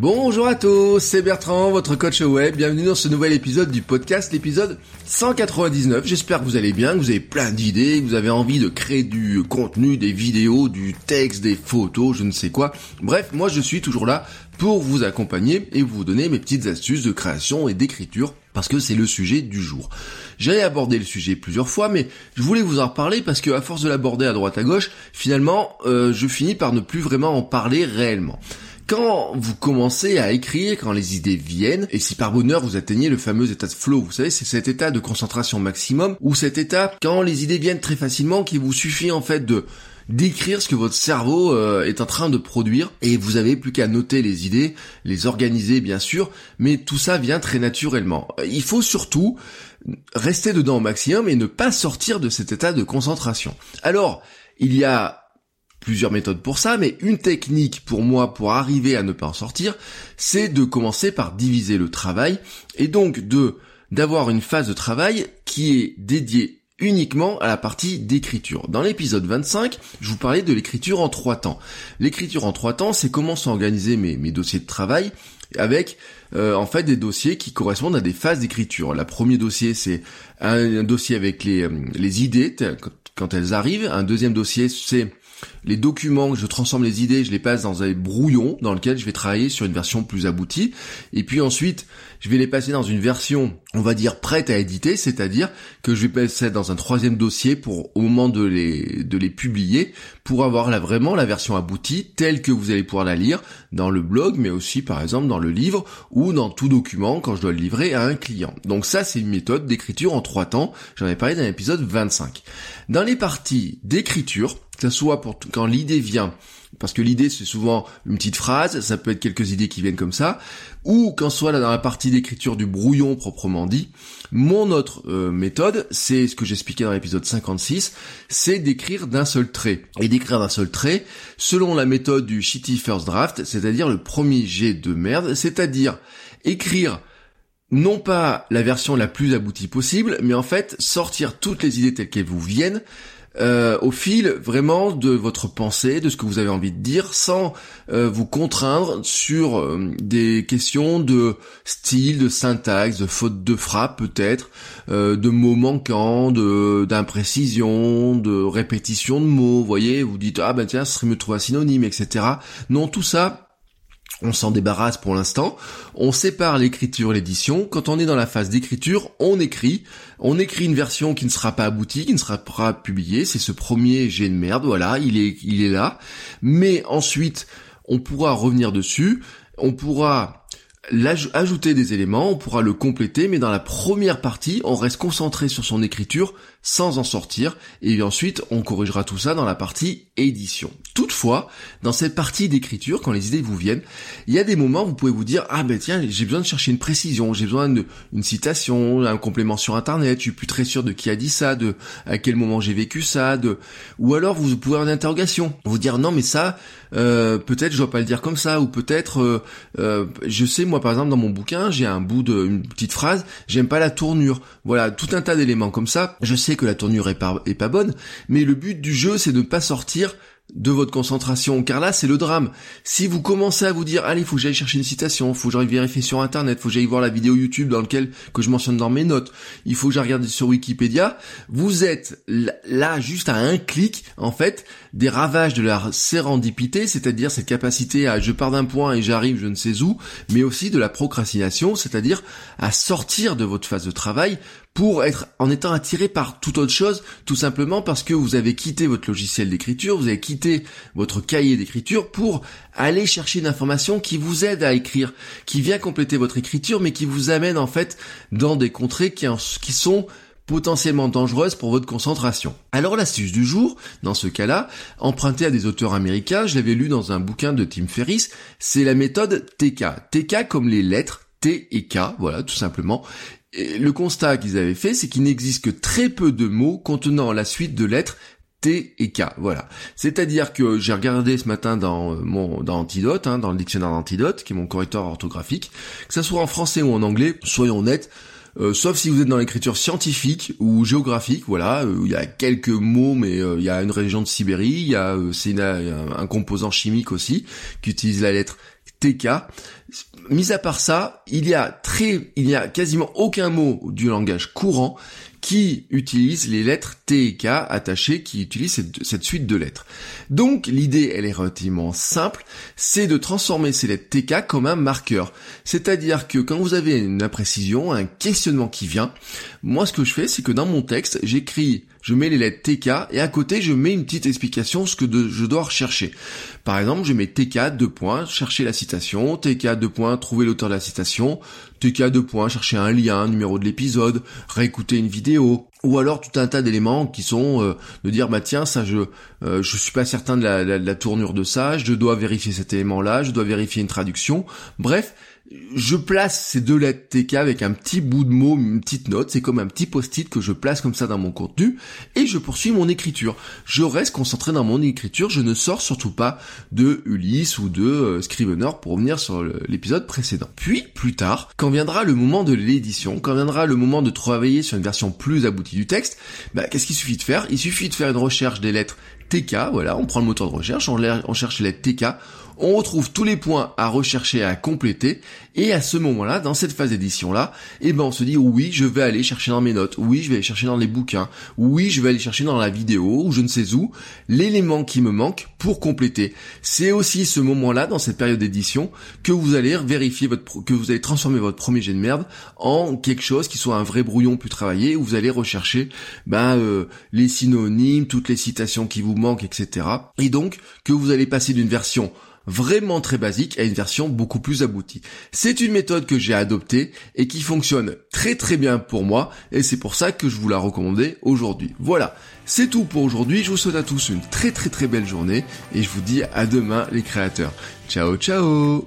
Bonjour à tous, c'est Bertrand, votre coach web. Bienvenue dans ce nouvel épisode du podcast, l'épisode 199. J'espère que vous allez bien, que vous avez plein d'idées, que vous avez envie de créer du contenu, des vidéos, du texte, des photos, je ne sais quoi. Bref, moi je suis toujours là pour vous accompagner et vous donner mes petites astuces de création et d'écriture parce que c'est le sujet du jour. J'ai abordé le sujet plusieurs fois, mais je voulais vous en reparler parce que à force de l'aborder à droite à gauche, finalement, euh, je finis par ne plus vraiment en parler réellement. Quand vous commencez à écrire, quand les idées viennent, et si par bonheur vous atteignez le fameux état de flow, vous savez, c'est cet état de concentration maximum, ou cet état quand les idées viennent très facilement, qu'il vous suffit en fait de d'écrire ce que votre cerveau euh, est en train de produire et vous avez plus qu'à noter les idées, les organiser bien sûr, mais tout ça vient très naturellement. Il faut surtout rester dedans au maximum et ne pas sortir de cet état de concentration. Alors, il y a plusieurs méthodes pour ça, mais une technique pour moi pour arriver à ne pas en sortir, c'est de commencer par diviser le travail et donc de d'avoir une phase de travail qui est dédiée uniquement à la partie d'écriture. Dans l'épisode 25, je vous parlais de l'écriture en trois temps. L'écriture en trois temps, c'est comment sont organisés mes, mes dossiers de travail avec euh, en fait des dossiers qui correspondent à des phases d'écriture. Le premier dossier, c'est un, un, dossier avec les, euh, les idées quand elles arrivent. Un deuxième dossier, c'est les documents, je transforme les idées, je les passe dans un brouillon dans lequel je vais travailler sur une version plus aboutie. Et puis ensuite, je vais les passer dans une version, on va dire, prête à éditer, c'est-à-dire que je vais passer dans un troisième dossier pour, au moment de les, de les publier, pour avoir là vraiment la version aboutie telle que vous allez pouvoir la lire dans le blog, mais aussi par exemple dans le livre ou dans tout document quand je dois le livrer à un client. Donc ça, c'est une méthode d'écriture en trois temps. J'en ai parlé dans l'épisode 25. Dans les parties d'écriture, que ce soit pour quand l'idée vient, parce que l'idée c'est souvent une petite phrase, ça peut être quelques idées qui viennent comme ça, ou quand soit dans la partie d'écriture du brouillon proprement dit, mon autre euh, méthode, c'est ce que j'expliquais dans l'épisode 56, c'est d'écrire d'un seul trait. Et d'écrire d'un seul trait, selon la méthode du shitty first draft, c'est-à-dire le premier jet de merde, c'est-à-dire écrire non pas la version la plus aboutie possible, mais en fait sortir toutes les idées telles qu'elles vous viennent, euh, au fil vraiment de votre pensée, de ce que vous avez envie de dire, sans euh, vous contraindre sur euh, des questions de style, de syntaxe, de faute de frappe peut-être, de mots manquants, de d'imprécision, de répétition de mots. Vous voyez, vous dites ah ben tiens, ce serait mieux de trouver un synonyme, etc. Non, tout ça on s'en débarrasse pour l'instant. On sépare l'écriture et l'édition. Quand on est dans la phase d'écriture, on écrit. On écrit une version qui ne sera pas aboutie, qui ne sera pas publiée. C'est ce premier jet de merde. Voilà, il est, il est là. Mais ensuite, on pourra revenir dessus. On pourra ajouter des éléments, on pourra le compléter, mais dans la première partie, on reste concentré sur son écriture sans en sortir, et ensuite on corrigera tout ça dans la partie édition. Toutefois, dans cette partie d'écriture, quand les idées vous viennent, il y a des moments où vous pouvez vous dire ah ben tiens j'ai besoin de chercher une précision, j'ai besoin d'une citation, un complément sur internet, je suis plus très sûr de qui a dit ça, de à quel moment j'ai vécu ça, de ou alors vous pouvez avoir une interrogation, vous dire non mais ça euh, peut-être je dois pas le dire comme ça, ou peut-être euh, euh, je sais moi par exemple dans mon bouquin j'ai un bout de une petite phrase, j'aime pas la tournure, voilà tout un tas d'éléments comme ça, je sais que la tournure est pas, bonne, mais le but du jeu c'est de ne pas sortir de votre concentration, car là c'est le drame. Si vous commencez à vous dire allez, faut que j'aille chercher une citation, faut que j'aille vérifier sur internet, faut que j'aille voir la vidéo YouTube dans lequel que je mentionne dans mes notes, il faut que j'aille regarder sur Wikipédia, vous êtes là juste à un clic en fait des ravages de la sérendipité, c'est-à-dire cette capacité à je pars d'un point et j'arrive je ne sais où, mais aussi de la procrastination, c'est-à-dire à sortir de votre phase de travail pour être en étant attiré par toute autre chose, tout simplement parce que vous avez quitté votre logiciel d'écriture, vous avez quitté votre cahier d'écriture pour aller chercher une information qui vous aide à écrire, qui vient compléter votre écriture, mais qui vous amène en fait dans des contrées qui, sont potentiellement dangereuses pour votre concentration. Alors l'astuce du jour, dans ce cas-là, empruntée à des auteurs américains, je l'avais lu dans un bouquin de Tim Ferriss, c'est la méthode TK. TK comme les lettres T et K, voilà, tout simplement. Le constat qu'ils avaient fait, c'est qu'il n'existe que très peu de mots contenant la suite de lettres T et K, voilà. C'est-à-dire que j'ai regardé ce matin dans euh, mon dans hein, dans le dictionnaire d'Antidote, qui est mon correcteur orthographique, que ça soit en français ou en anglais, soyons honnêtes, euh, sauf si vous êtes dans l'écriture scientifique ou géographique, voilà, euh, il y a quelques mots, mais il y a une région de Sibérie, il y a c'est un composant chimique aussi qui utilise la lettre TK. Mis à part ça, il y a très, il y a quasiment aucun mot du langage courant qui utilise les lettres T attachées, qui utilise cette, suite de lettres. Donc l'idée, elle est relativement simple, c'est de transformer ces lettres TK comme un marqueur. C'est-à-dire que quand vous avez une imprécision, un questionnement qui vient, moi ce que je fais, c'est que dans mon texte, j'écris je mets les lettres TK et à côté je mets une petite explication ce que je dois rechercher. Par exemple, je mets TK deux points, chercher la citation, TK deux points, trouver l'auteur de la citation, TK deux points, chercher un lien, un numéro de l'épisode, réécouter une vidéo, ou alors tout un tas d'éléments qui sont euh, de dire bah tiens ça je euh, je suis pas certain de la, de la tournure de ça, je dois vérifier cet élément là, je dois vérifier une traduction. Bref, je place ces deux lettres TK avec un petit bout de mot, une petite note, c'est comme un petit post-it que je place comme ça dans mon contenu, et je poursuis mon écriture. Je reste concentré dans mon écriture, je ne sors surtout pas de Ulysse ou de euh, pour revenir sur l'épisode précédent. Puis, plus tard, quand viendra le moment de l'édition, quand viendra le moment de travailler sur une version plus aboutie du texte, bah, qu'est-ce qu'il suffit de faire? Il suffit de faire une recherche des lettres TK, voilà, on prend le moteur de recherche, on, on cherche les lettres TK, on retrouve tous les points à rechercher, à compléter, et à ce moment-là, dans cette phase d'édition-là, eh ben on se dit oui, je vais aller chercher dans mes notes, oui, je vais aller chercher dans les bouquins, oui, je vais aller chercher dans la vidéo, ou je ne sais où, l'élément qui me manque pour compléter. C'est aussi ce moment-là, dans cette période d'édition, que vous allez vérifier votre, que vous allez transformer votre premier jet de merde en quelque chose qui soit un vrai brouillon plus travaillé, où vous allez rechercher ben, euh, les synonymes, toutes les citations qui vous manquent, etc. Et donc, que vous allez passer d'une version vraiment très basique à une version beaucoup plus aboutie. C'est une méthode que j'ai adoptée et qui fonctionne très très bien pour moi et c'est pour ça que je vous la recommandais aujourd'hui. Voilà, c'est tout pour aujourd'hui. Je vous souhaite à tous une très très très belle journée et je vous dis à demain les créateurs. Ciao ciao